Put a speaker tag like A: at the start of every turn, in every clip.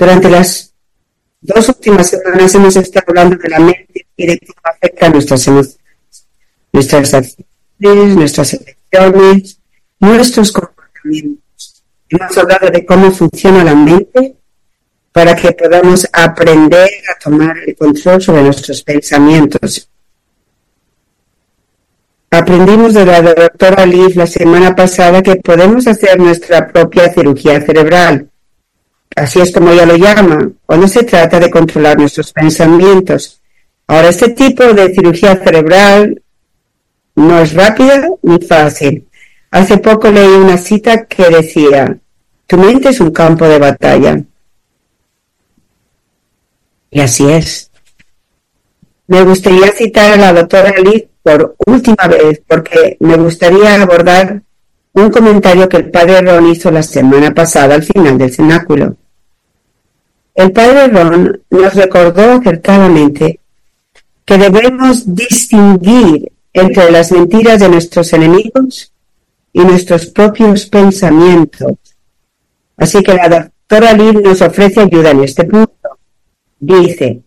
A: Durante las dos últimas semanas hemos estado hablando de la mente y de cómo afecta a nuestras emociones, nuestras acciones, nuestras elecciones, nuestros comportamientos. Hemos hablado de cómo funciona la mente para que podamos aprender a tomar el control sobre nuestros pensamientos. Aprendimos de la doctora Liz la semana pasada que podemos hacer nuestra propia cirugía cerebral. Así es como ella lo llama, cuando se trata de controlar nuestros pensamientos. Ahora, este tipo de cirugía cerebral no es rápida ni fácil. Hace poco leí una cita que decía, tu mente es un campo de batalla. Y así es. Me gustaría citar a la doctora Liz por última vez porque me gustaría abordar un comentario que el padre Ron hizo la semana pasada al final del cenáculo. El padre Ron nos recordó acertadamente que debemos distinguir entre las mentiras de nuestros enemigos y nuestros propios pensamientos. Así que la doctora Liz nos ofrece ayuda en este punto. Dice,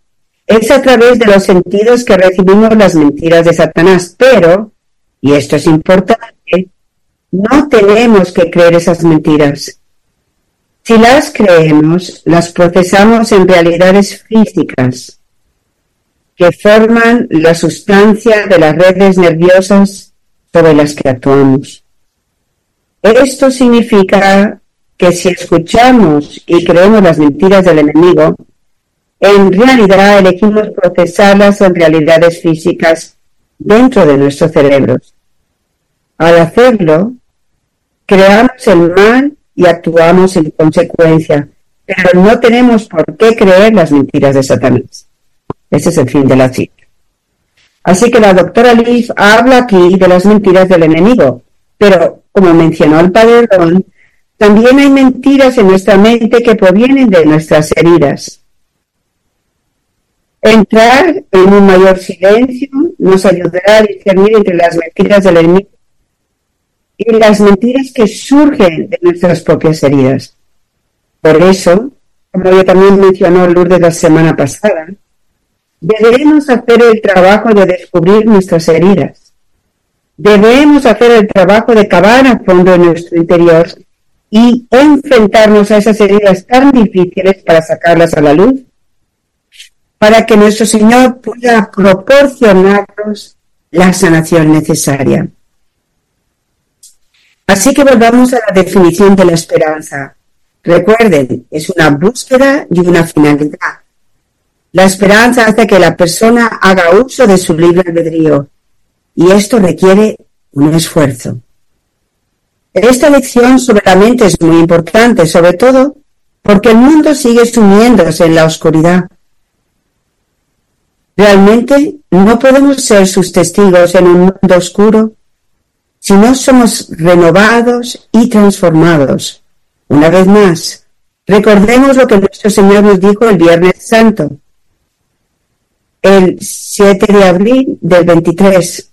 A: es a través de los sentidos que recibimos las mentiras de Satanás, pero, y esto es importante, no tenemos que creer esas mentiras. Si las creemos, las procesamos en realidades físicas que forman la sustancia de las redes nerviosas sobre las que actuamos. Esto significa que si escuchamos y creemos las mentiras del enemigo, en realidad elegimos procesarlas en realidades físicas dentro de nuestros cerebros. Al hacerlo, creamos el mal y actuamos en consecuencia, pero no tenemos por qué creer las mentiras de Satanás. Ese es el fin de la cita. Así que la doctora Leaf habla aquí de las mentiras del enemigo, pero como mencionó el padre Ron, también hay mentiras en nuestra mente que provienen de nuestras heridas. Entrar en un mayor silencio nos ayudará a discernir entre las mentiras del enemigo y las mentiras que surgen de nuestras propias heridas. Por eso, como yo también mencionó Lourdes la semana pasada, debemos hacer el trabajo de descubrir nuestras heridas. Debemos hacer el trabajo de cavar a fondo en nuestro interior y enfrentarnos a esas heridas tan difíciles para sacarlas a la luz para que nuestro Señor pueda proporcionarnos la sanación necesaria. Así que volvamos a la definición de la esperanza. Recuerden, es una búsqueda y una finalidad. La esperanza hace que la persona haga uso de su libre albedrío y esto requiere un esfuerzo. Esta lección sobre la mente es muy importante, sobre todo porque el mundo sigue sumiéndose en la oscuridad Realmente no podemos ser sus testigos en un mundo oscuro si no somos renovados y transformados. Una vez más, recordemos lo que nuestro Señor nos dijo el Viernes Santo, el 7 de abril del 23.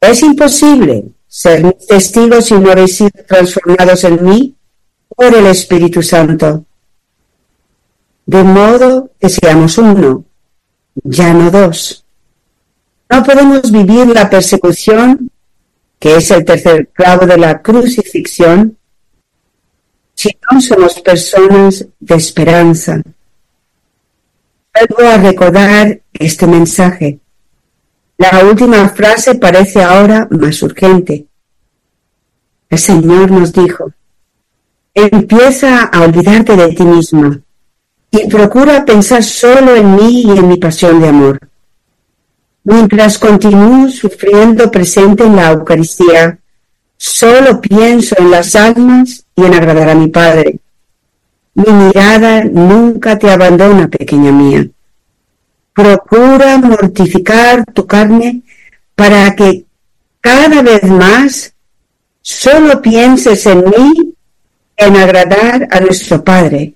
A: Es imposible ser testigos si no habéis sido transformados en mí por el Espíritu Santo. De modo que seamos uno ya no dos. No podemos vivir la persecución, que es el tercer clavo de la crucifixión, si no somos personas de esperanza. Vuelvo a recordar este mensaje. La última frase parece ahora más urgente. El Señor nos dijo, empieza a olvidarte de ti misma y procura pensar solo en mí y en mi pasión de amor. Mientras continúo sufriendo presente en la Eucaristía, solo pienso en las almas y en agradar a mi Padre. Mi mirada nunca te abandona, pequeña mía. Procura mortificar tu carne para que cada vez más solo pienses en mí, en agradar a nuestro Padre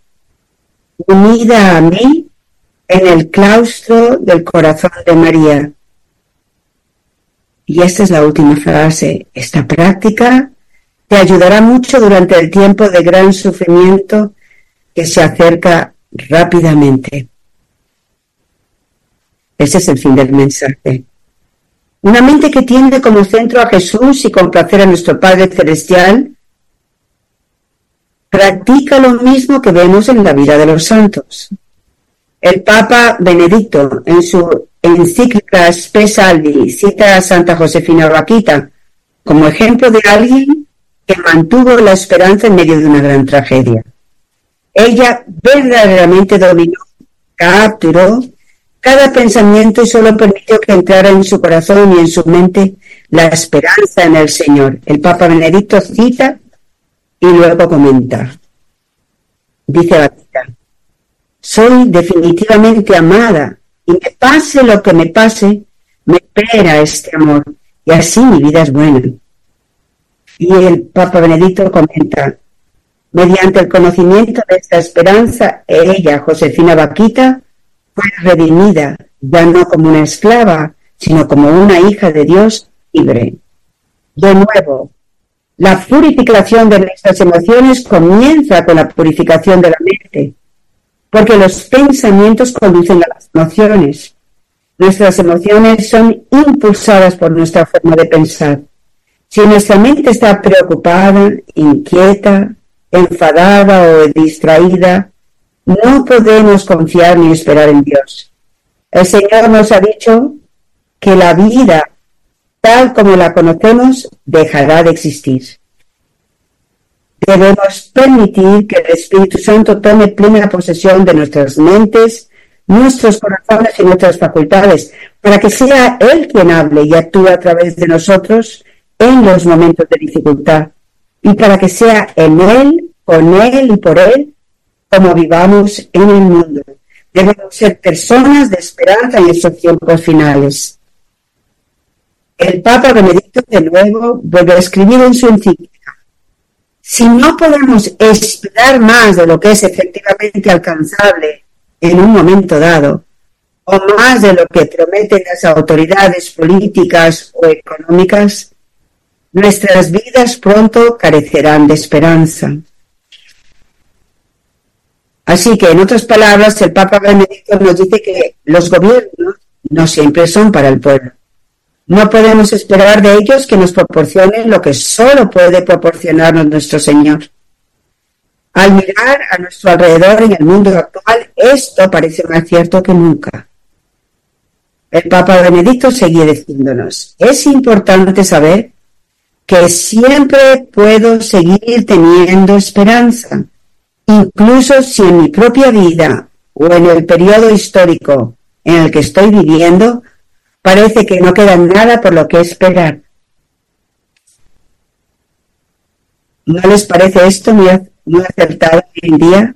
A: unida a mí en el claustro del corazón de María. Y esta es la última frase. Esta práctica te ayudará mucho durante el tiempo de gran sufrimiento que se acerca rápidamente. Ese es el fin del mensaje. Una mente que tiende como centro a Jesús y complacer a nuestro Padre Celestial practica lo mismo que vemos en la vida de los santos. El Papa Benedicto, en su encíclica Spesalvi, cita a Santa Josefina Vaquita como ejemplo de alguien que mantuvo la esperanza en medio de una gran tragedia. Ella verdaderamente dominó, capturó cada pensamiento y solo permitió que entrara en su corazón y en su mente la esperanza en el Señor. El Papa Benedicto cita y luego comenta. Dice Batista, soy definitivamente amada y me pase lo que me pase, me espera este amor y así mi vida es buena. Y el Papa Benedicto comenta, mediante el conocimiento de esta esperanza, ella, Josefina Vaquita, fue redimida, ya no como una esclava, sino como una hija de Dios libre. De nuevo, la purificación de nuestras emociones comienza con la purificación de la mente, porque los pensamientos conducen a las emociones. Nuestras emociones son impulsadas por nuestra forma de pensar. Si nuestra mente está preocupada, inquieta, enfadada o distraída, no podemos confiar ni esperar en Dios. El Señor nos ha dicho que la vida tal como la conocemos dejará de existir. Debemos permitir que el Espíritu Santo tome plena posesión de nuestras mentes, nuestros corazones y nuestras facultades, para que sea Él quien hable y actúe a través de nosotros en los momentos de dificultad, y para que sea en Él, con Él y por Él como vivamos en el mundo. Debemos ser personas de esperanza en estos tiempos finales. El Papa Benedicto de nuevo vuelve a escribir en su encíclica, si no podemos esperar más de lo que es efectivamente alcanzable en un momento dado, o más de lo que prometen las autoridades políticas o económicas, nuestras vidas pronto carecerán de esperanza. Así que, en otras palabras, el Papa Benedicto nos dice que los gobiernos no siempre son para el pueblo. No podemos esperar de ellos que nos proporcionen lo que solo puede proporcionarnos nuestro Señor. Al mirar a nuestro alrededor en el mundo actual, esto parece más cierto que nunca. El Papa Benedicto seguía diciéndonos, es importante saber que siempre puedo seguir teniendo esperanza incluso si en mi propia vida o en el periodo histórico en el que estoy viviendo parece que no queda nada por lo que esperar. ¿No les parece esto muy, acertado hoy en día?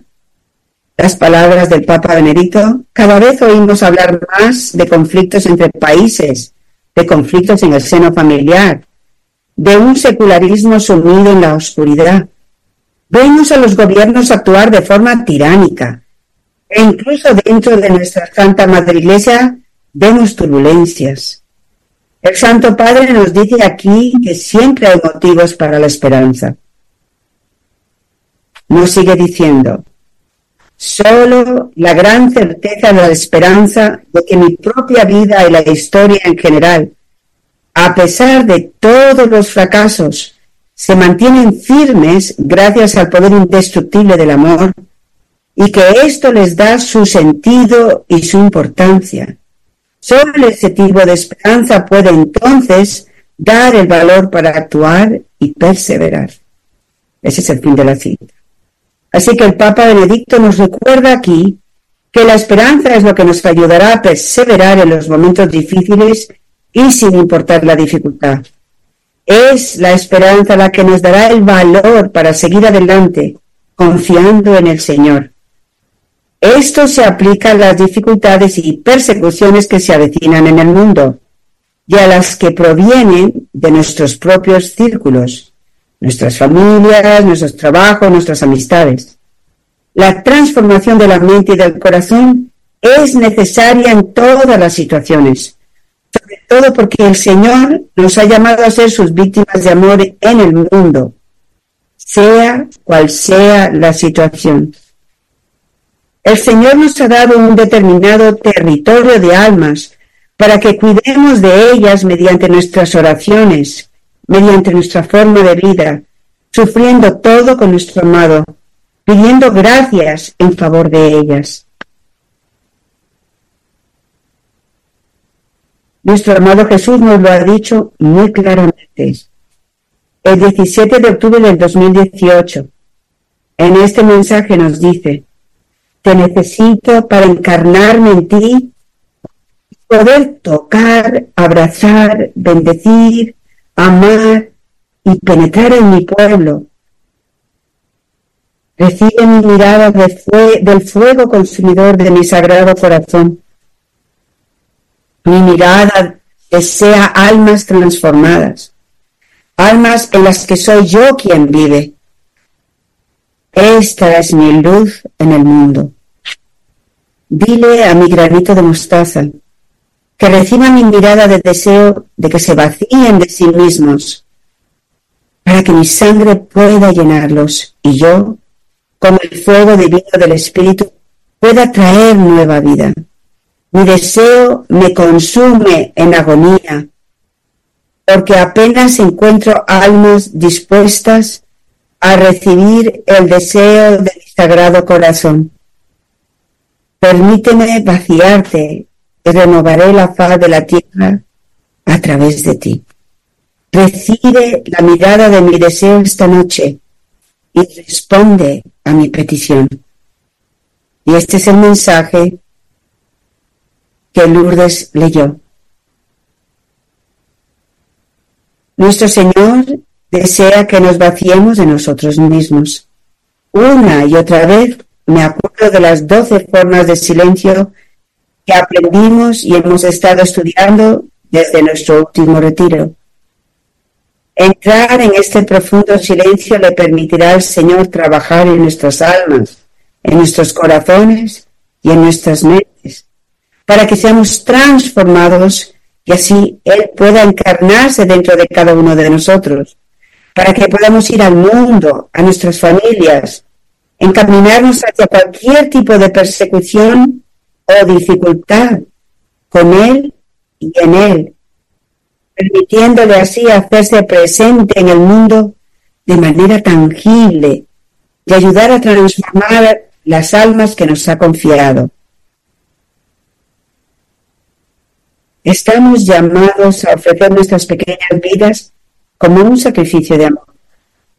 A: Las palabras del Papa Benedicto. Cada vez oímos hablar más de conflictos entre países, de conflictos en el seno familiar, de un secularismo sumido en la oscuridad, Vemos a los gobiernos actuar de forma tiránica e incluso dentro de nuestra Santa Madre Iglesia vemos turbulencias. El Santo Padre nos dice aquí que siempre hay motivos para la esperanza. Nos sigue diciendo, solo la gran certeza de la esperanza de que mi propia vida y la historia en general, a pesar de todos los fracasos, se mantienen firmes gracias al poder indestructible del amor y que esto les da su sentido y su importancia. Solo ese tipo de esperanza puede entonces dar el valor para actuar y perseverar. Ese es el fin de la cita. Así que el Papa Benedicto nos recuerda aquí que la esperanza es lo que nos ayudará a perseverar en los momentos difíciles y sin importar la dificultad. Es la esperanza la que nos dará el valor para seguir adelante, confiando en el Señor. Esto se aplica a las dificultades y persecuciones que se avecinan en el mundo y a las que provienen de nuestros propios círculos, nuestras familias, nuestros trabajos, nuestras amistades. La transformación de la mente y del corazón es necesaria en todas las situaciones, sobre todo porque el Señor nos ha llamado a ser sus víctimas de amor en el mundo, sea cual sea la situación. El Señor nos ha dado un determinado territorio de almas para que cuidemos de ellas mediante nuestras oraciones, mediante nuestra forma de vida, sufriendo todo con nuestro amado, pidiendo gracias en favor de ellas. Nuestro amado Jesús nos lo ha dicho muy claramente. El 17 de octubre del 2018, en este mensaje nos dice, te necesito para encarnarme en ti, poder tocar, abrazar, bendecir, amar y penetrar en mi pueblo. Recibe mi mirada del fuego consumidor de mi sagrado corazón. Mi mirada desea almas transformadas, almas en las que soy yo quien vive. Esta es mi luz en el mundo. Dile a mi granito de mostaza que reciba mi mirada de deseo de que se vacíen de sí mismos para que mi sangre pueda llenarlos y yo, como el fuego divino del Espíritu, pueda traer nueva vida. Mi deseo me consume en agonía, porque apenas encuentro almas dispuestas a recibir el deseo de mi sagrado corazón. Permíteme vaciarte y renovaré la faz de la tierra a través de ti. Recibe la mirada de mi deseo esta noche y responde a mi petición. Y este es el mensaje que Lourdes leyó. Nuestro Señor desea que nos vaciemos de nosotros mismos. Una y otra vez me acuerdo de las doce formas de silencio que aprendimos y hemos estado estudiando desde nuestro último retiro. Entrar en este profundo silencio le permitirá al Señor trabajar en nuestras almas, en nuestros corazones y en nuestras mentes, para que seamos transformados y así Él pueda encarnarse dentro de cada uno de nosotros, para que podamos ir al mundo, a nuestras familias, encaminarnos hacia cualquier tipo de persecución o dificultad con Él y en Él, permitiéndole así hacerse presente en el mundo de manera tangible y ayudar a transformar las almas que nos ha confiado. Estamos llamados a ofrecer nuestras pequeñas vidas como un sacrificio de amor,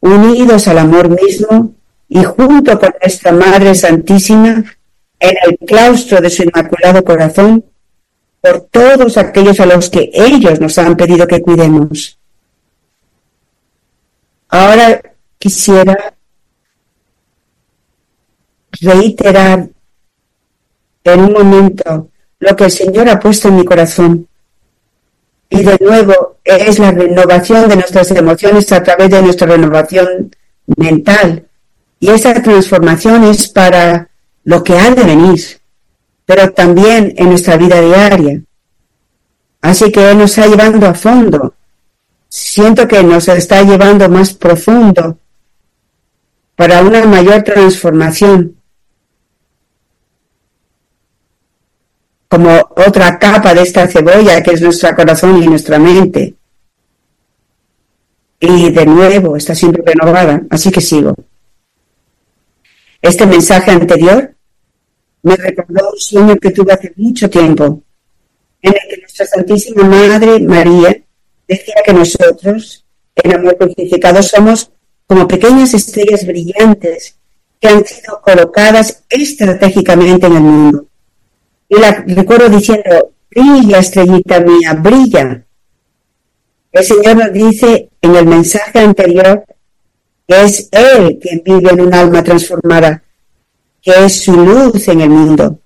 A: unidos al amor mismo y junto con nuestra Madre Santísima en el claustro de su Inmaculado Corazón, por todos aquellos a los que ellos nos han pedido que cuidemos. Ahora quisiera reiterar en un momento lo que el Señor ha puesto en mi corazón. Y de nuevo es la renovación de nuestras emociones a través de nuestra renovación mental. Y esa transformación es para lo que ha de venir pero también en nuestra vida diaria. Así que Él nos está llevando a fondo. Siento que nos está llevando más profundo para una mayor transformación. Como otra capa de esta cebolla que es nuestro corazón y nuestra mente. Y de nuevo está siempre renovada, así que sigo. Este mensaje anterior me recordó un sueño que tuve hace mucho tiempo, en el que nuestra Santísima Madre María decía que nosotros, en amor crucificado, somos como pequeñas estrellas brillantes que han sido colocadas estratégicamente en el mundo. La recuerdo diciendo, brilla estrellita mía, brilla. El Señor nos dice en el mensaje anterior que es Él quien vive en un alma transformada que es su luz en el mundo.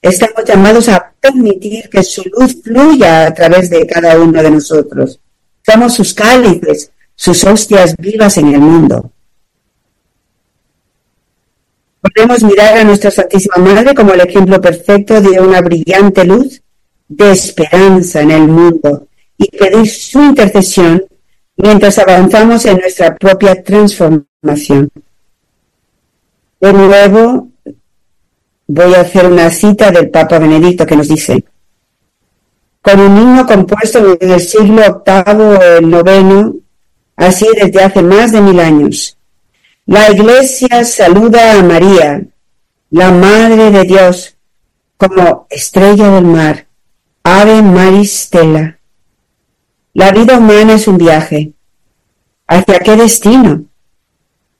A: Estamos llamados a permitir que su luz fluya a través de cada uno de nosotros. Somos sus cálices, sus hostias vivas en el mundo. Podemos mirar a nuestra Santísima Madre como el ejemplo perfecto de una brillante luz de esperanza en el mundo y pedir su intercesión mientras avanzamos en nuestra propia transformación. De nuevo, voy a hacer una cita del Papa Benedicto que nos dice, con un himno compuesto en el siglo VIII o el IX, así desde hace más de mil años. La Iglesia saluda a María, la Madre de Dios, como estrella del mar, ave maristela. La vida humana es un viaje. ¿Hacia qué destino?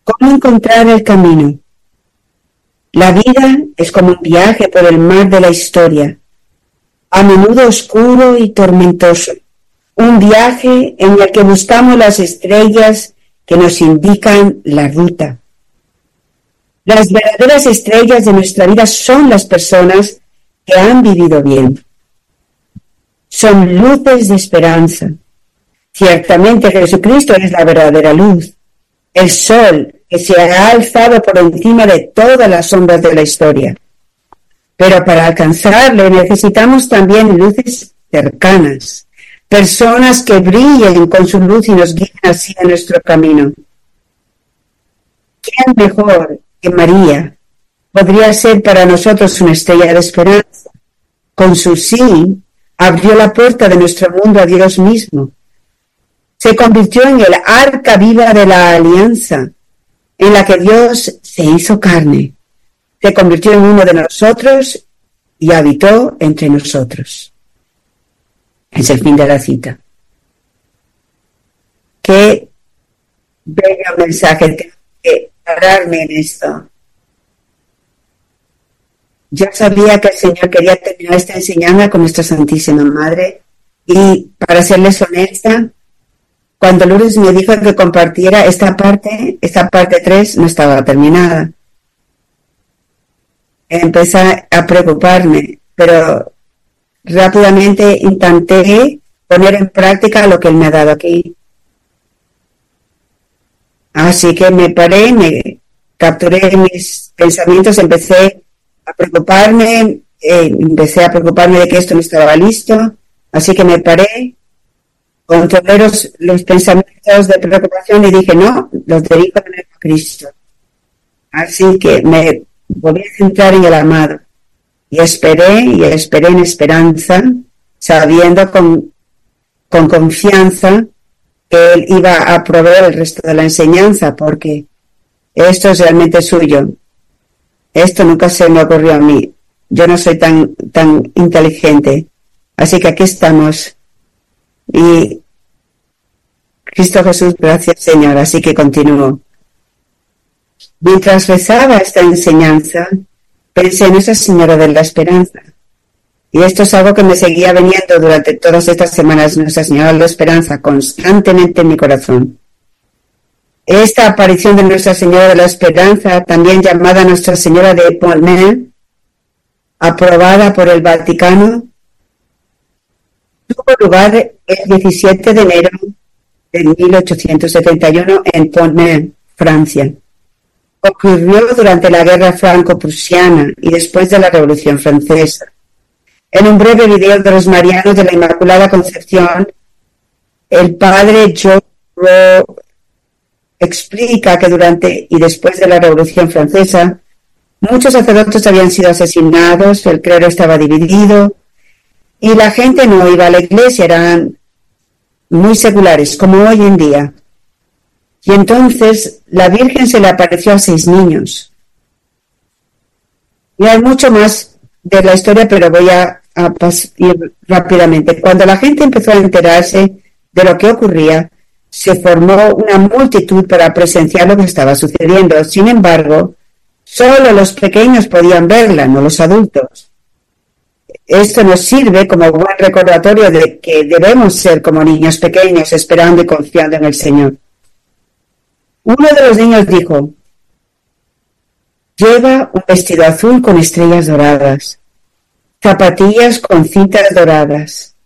A: ¿Cómo encontrar el camino? La vida es como un viaje por el mar de la historia, a menudo oscuro y tormentoso, un viaje en el que buscamos las estrellas que nos indican la ruta. Las verdaderas estrellas de nuestra vida son las personas que han vivido bien. Son luces de esperanza. Ciertamente Jesucristo es la verdadera luz, el sol que se ha alzado por encima de todas las sombras de la historia. Pero para alcanzarle necesitamos también luces cercanas, personas que brillen con su luz y nos guíen así en nuestro camino. ¿Quién mejor que María podría ser para nosotros una estrella de esperanza? Con su sí abrió la puerta de nuestro mundo a Dios mismo. Se convirtió en el arca viva de la alianza, en la que Dios se hizo carne, se convirtió en uno de nosotros y habitó entre nosotros. Es el fin de la cita. Qué bello mensaje que pararme en esto. Yo sabía que el Señor quería terminar esta enseñanza con nuestra Santísima Madre y para serles honesta, cuando Lourdes me dijo que compartiera esta parte, esta parte 3 no estaba terminada. Empecé a preocuparme, pero rápidamente intenté poner en práctica lo que él me ha dado aquí. Así que me paré, me capturé mis pensamientos, empecé a preocuparme, eh, empecé a preocuparme de que esto no estaba listo, así que me paré, controlé los, los pensamientos de preocupación y dije, no, los dirijo a Cristo. Así que me volví a centrar en el amado y esperé y esperé en esperanza, sabiendo con, con confianza que Él iba a proveer el resto de la enseñanza, porque esto es realmente suyo. Esto nunca se me ocurrió a mí. Yo no soy tan, tan inteligente. Así que aquí estamos. Y Cristo Jesús, gracias Señor. Así que continúo. Mientras rezaba esta enseñanza, pensé en esa Señora de la Esperanza. Y esto es algo que me seguía veniendo durante todas estas semanas, Nuestra Señora de la Esperanza, constantemente en mi corazón. Esta aparición de Nuestra Señora de la Esperanza, también llamada Nuestra Señora de Pontmercy, aprobada por el Vaticano, tuvo lugar el 17 de enero de 1871 en Pontmercy, Francia. Ocurrió durante la Guerra Franco-Prusiana y después de la Revolución Francesa. En un breve video de los Marianos de la Inmaculada Concepción, el padre Joe explica que durante y después de la Revolución Francesa, muchos sacerdotes habían sido asesinados, el clero estaba dividido y la gente no iba a la iglesia, eran muy seculares, como hoy en día. Y entonces la Virgen se le apareció a seis niños. Y hay mucho más de la historia, pero voy a, a ir rápidamente. Cuando la gente empezó a enterarse de lo que ocurría, se formó una multitud para presenciar lo que estaba sucediendo. Sin embargo, solo los pequeños podían verla, no los adultos. Esto nos sirve como buen recordatorio de que debemos ser como niños pequeños, esperando y confiando en el Señor. Uno de los niños dijo, lleva un vestido azul con estrellas doradas, zapatillas con cintas doradas,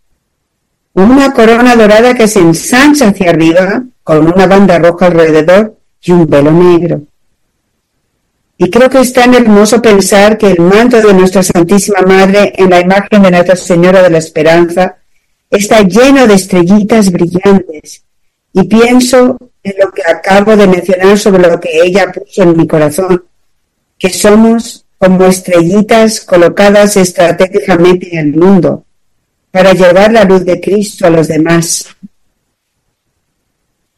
A: una corona dorada que se ensancha hacia arriba con una banda roja alrededor y un velo negro. Y creo que es tan hermoso pensar que el manto de nuestra Santísima Madre en la imagen de Nuestra Señora de la Esperanza está lleno de estrellitas brillantes. Y pienso en lo que acabo de mencionar sobre lo que ella puso en mi corazón, que somos como estrellitas colocadas estratégicamente en el mundo para llevar la luz de Cristo a los demás.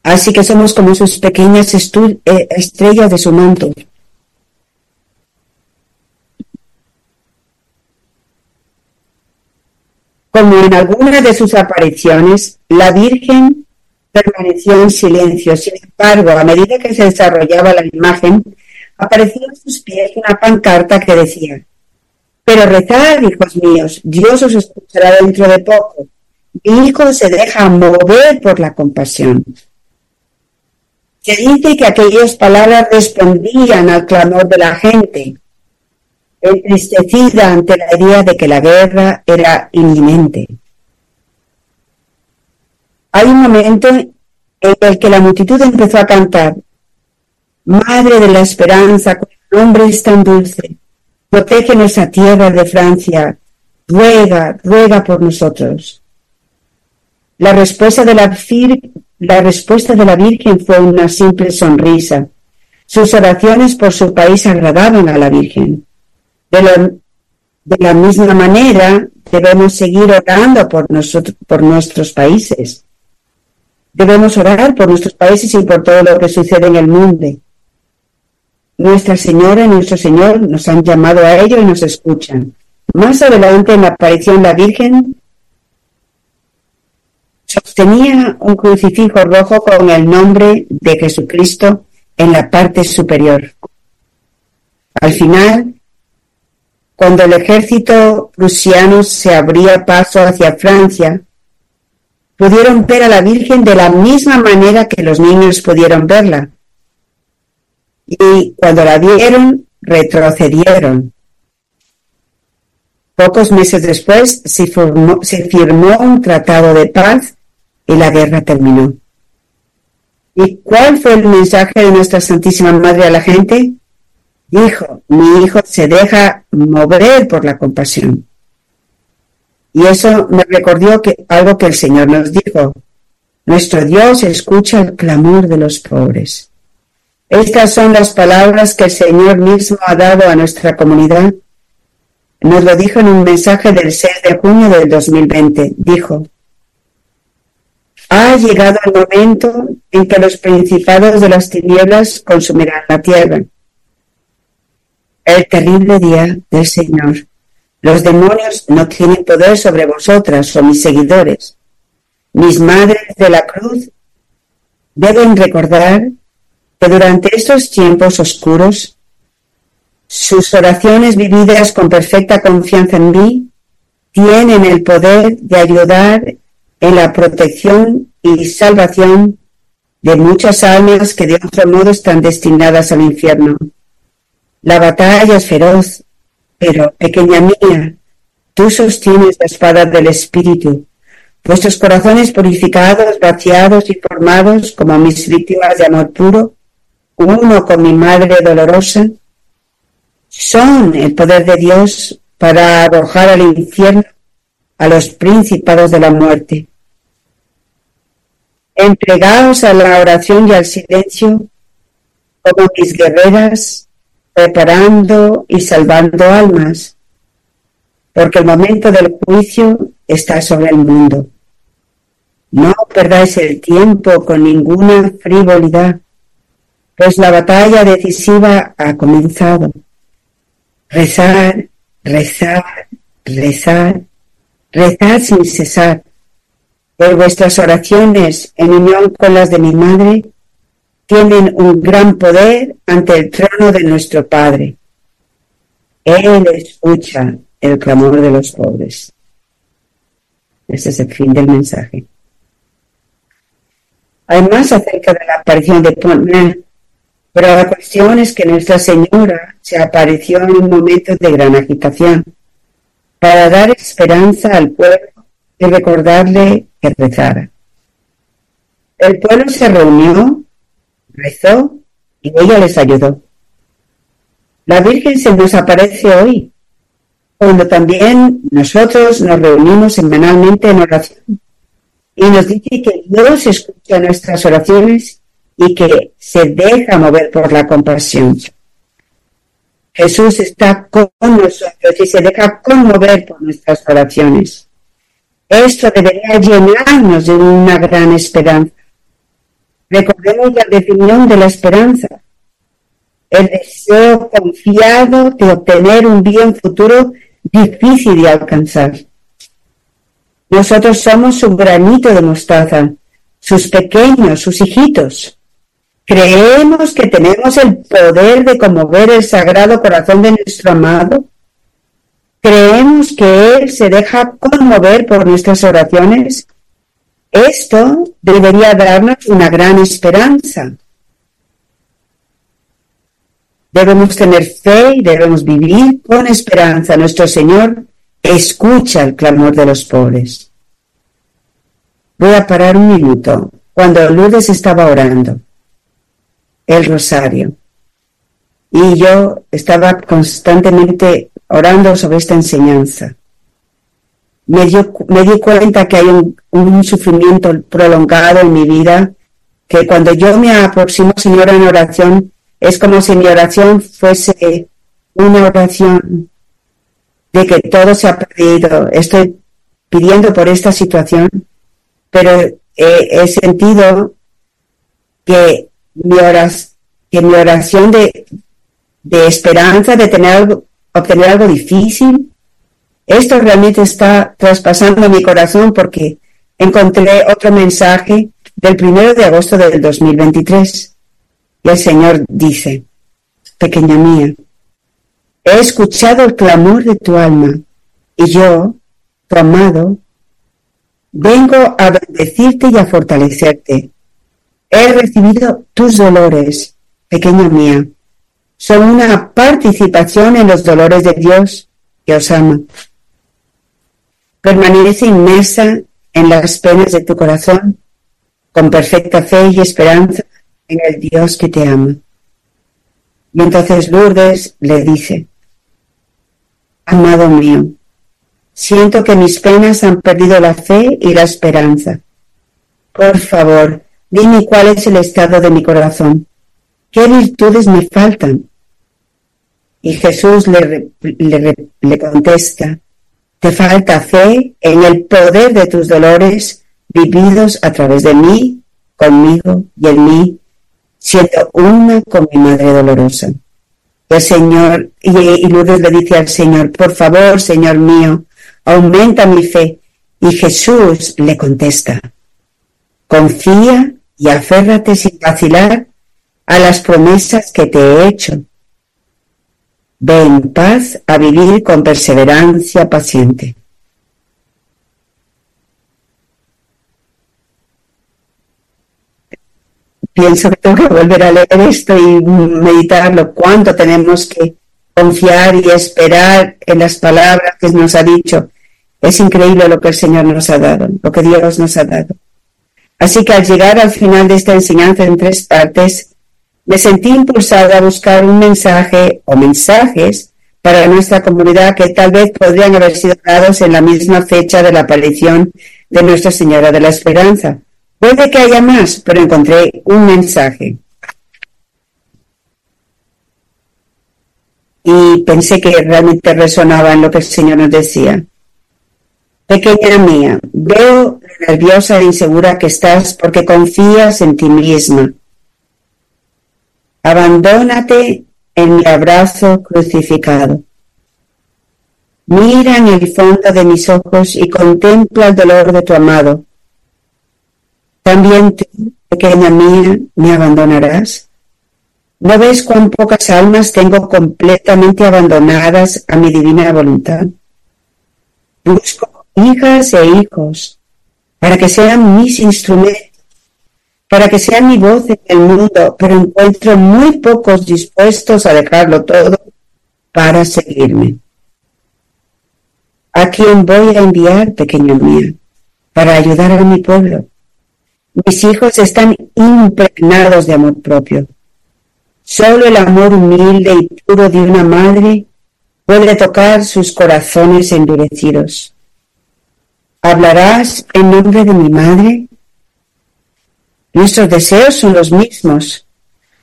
A: Así que somos como sus pequeñas eh, estrellas de su manto. Como en alguna de sus apariciones, la Virgen permaneció en silencio. Sin embargo, a medida que se desarrollaba la imagen, apareció en sus pies una pancarta que decía, pero rezad, hijos míos, Dios os escuchará dentro de poco. Mi hijo se deja mover por la compasión. Se dice que aquellas palabras respondían al clamor de la gente, entristecida ante la idea de que la guerra era inminente. Hay un momento en el que la multitud empezó a cantar, Madre de la Esperanza, con nombre es tan dulce, protege nuestra tierra de Francia, ruega, ruega por nosotros. La respuesta de la, la respuesta de la Virgen fue una simple sonrisa. Sus oraciones por su país agradaban a la Virgen. De, de la misma manera, debemos seguir orando por, por nuestros países. Debemos orar por nuestros países y por todo lo que sucede en el mundo. Nuestra Señora y nuestro Señor nos han llamado a ello y nos escuchan. Más adelante en la aparición la Virgen sostenía un crucifijo rojo con el nombre de Jesucristo en la parte superior. Al final, cuando el ejército prusiano se abría paso hacia Francia, pudieron ver a la Virgen de la misma manera que los niños pudieron verla, y cuando la vieron, retrocedieron. Pocos meses después se, se firmó un tratado de paz y la guerra terminó. ¿Y cuál fue el mensaje de nuestra Santísima Madre a la gente? Dijo, mi hijo se deja mover por la compasión. Y eso me recordó que algo que el Señor nos dijo. Nuestro Dios escucha el clamor de los pobres. Estas son las palabras que el Señor mismo ha dado a nuestra comunidad. Nos lo dijo en un mensaje del 6 de junio del 2020. Dijo, ha llegado el momento en que los principados de las tinieblas consumirán la tierra. El terrible día del Señor. Los demonios no tienen poder sobre vosotras o mis seguidores. Mis madres de la cruz deben recordar que durante estos tiempos oscuros, sus oraciones vividas con perfecta confianza en mí tienen el poder de ayudar en la protección y salvación de muchas almas que de otro modo están destinadas al infierno. La batalla es feroz, pero, pequeña mía, tú sostienes la espada del Espíritu. Vuestros corazones purificados, vaciados y formados como mis víctimas de amor puro, uno con mi Madre dolorosa, son el poder de Dios para arrojar al infierno a los principados de la muerte. Entregaos a la oración y al silencio como mis guerreras, preparando y salvando almas, porque el momento del juicio está sobre el mundo. No perdáis el tiempo con ninguna frivolidad pues la batalla decisiva ha comenzado. Rezar, rezar, rezar, rezar sin cesar. Por vuestras oraciones en unión con las de mi madre tienen un gran poder ante el trono de nuestro Padre. Él escucha el clamor de los pobres. Este es el fin del mensaje. Hay más acerca de la aparición de Pontmer pero la cuestión es que Nuestra Señora se apareció en un momento de gran agitación para dar esperanza al pueblo y recordarle que rezara. El pueblo se reunió, rezó y ella les ayudó. La Virgen se nos aparece hoy, cuando también nosotros nos reunimos semanalmente en oración y nos dice que Dios escucha nuestras oraciones y que se deja mover por la compasión. Jesús está con nosotros y se deja conmover por nuestras oraciones. Esto debería llenarnos de una gran esperanza. Recordemos la definición de la esperanza. El deseo confiado de obtener un bien futuro difícil de alcanzar. Nosotros somos su granito de mostaza, sus pequeños, sus hijitos. Creemos que tenemos el poder de conmover el sagrado corazón de nuestro amado. Creemos que Él se deja conmover por nuestras oraciones. Esto debería darnos una gran esperanza. Debemos tener fe y debemos vivir con esperanza. Nuestro Señor escucha el clamor de los pobres. Voy a parar un minuto. Cuando Lourdes estaba orando, el rosario. Y yo estaba constantemente orando sobre esta enseñanza. Me, me di cuenta que hay un, un, sufrimiento prolongado en mi vida, que cuando yo me aproximo, Señor, en oración, es como si mi oración fuese una oración de que todo se ha perdido. Estoy pidiendo por esta situación, pero he sentido que mi oración, que mi oración de, de esperanza, de tener obtener algo difícil, esto realmente está traspasando mi corazón porque encontré otro mensaje del primero de agosto del 2023. Y el Señor dice, pequeña mía, he escuchado el clamor de tu alma y yo, tu amado, vengo a bendecirte y a fortalecerte He recibido tus dolores, pequeña mía. Son una participación en los dolores de Dios que os ama. Permanece inmersa en las penas de tu corazón, con perfecta fe y esperanza en el Dios que te ama. Y entonces Lourdes le dice, Amado mío, siento que mis penas han perdido la fe y la esperanza. Por favor, Dime cuál es el estado de mi corazón. ¿Qué virtudes me faltan? Y Jesús le, le, contesta, te falta fe en el poder de tus dolores vividos a través de mí, conmigo y en mí, siendo una con mi Madre dolorosa. El Señor, y, y Lourdes le dice al Señor, por favor, Señor mío, aumenta mi fe. Y Jesús le contesta, confía y aférrate sin vacilar a las promesas que te he hecho. Ve en paz a vivir con perseverancia paciente. Pienso que tengo que volver a leer esto y meditarlo, cuánto tenemos que confiar y esperar en las palabras que nos ha dicho. Es increíble lo que el Señor nos ha dado, lo que Dios nos ha dado. Así que al llegar al final de esta enseñanza en tres partes, me sentí impulsada a buscar un mensaje o mensajes para nuestra comunidad que tal vez podrían haber sido dados en la misma fecha de la aparición de Nuestra Señora de la Esperanza. Puede que haya más, pero encontré un mensaje. Y pensé que realmente resonaba en lo que el Señor nos decía. Pequeña mía, veo nerviosa e insegura que estás porque confías en ti misma. Abandónate en mi abrazo crucificado. Mira en el fondo de mis ojos y contempla el dolor de tu amado. También tú, pequeña mía, me abandonarás. ¿No ves cuán pocas almas tengo completamente abandonadas a mi divina voluntad? Busco hijas e hijos para que sean mis instrumentos, para que sean mi voz en el mundo, pero encuentro muy pocos dispuestos a dejarlo todo para seguirme. ¿A quién voy a enviar, pequeño mío, para ayudar a mi pueblo? Mis hijos están impregnados de amor propio. Solo el amor humilde y puro de una madre puede tocar sus corazones endurecidos. ¿Hablarás en nombre de mi madre? Nuestros deseos son los mismos.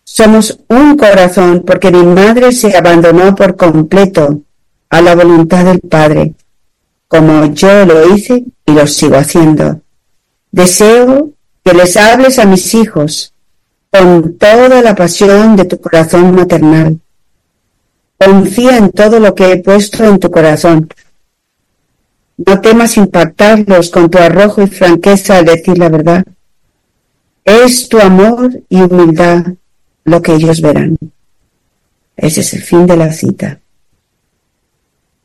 A: Somos un corazón porque mi madre se abandonó por completo a la voluntad del Padre, como yo lo hice y lo sigo haciendo. Deseo que les hables a mis hijos con toda la pasión de tu corazón maternal. Confía en todo lo que he puesto en tu corazón. No temas impactarlos con tu arrojo y franqueza al decir la verdad. Es tu amor y humildad lo que ellos verán. Ese es el fin de la cita.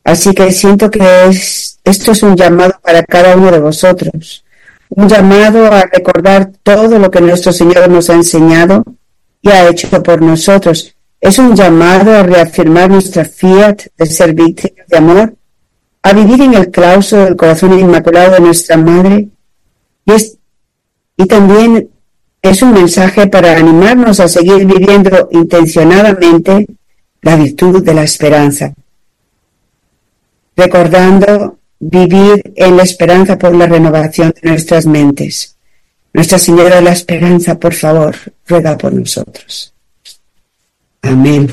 A: Así que siento que es, esto es un llamado para cada uno de vosotros, un llamado a recordar todo lo que nuestro Señor nos ha enseñado y ha hecho por nosotros. Es un llamado a reafirmar nuestra fiat de servicio de amor, a vivir en el claustro del corazón inmaculado de nuestra Madre y también es un mensaje para animarnos a seguir viviendo intencionadamente la virtud de la esperanza, recordando vivir en la esperanza por la renovación de nuestras mentes. Nuestra Señora de la Esperanza, por favor, ruega por nosotros. Amén.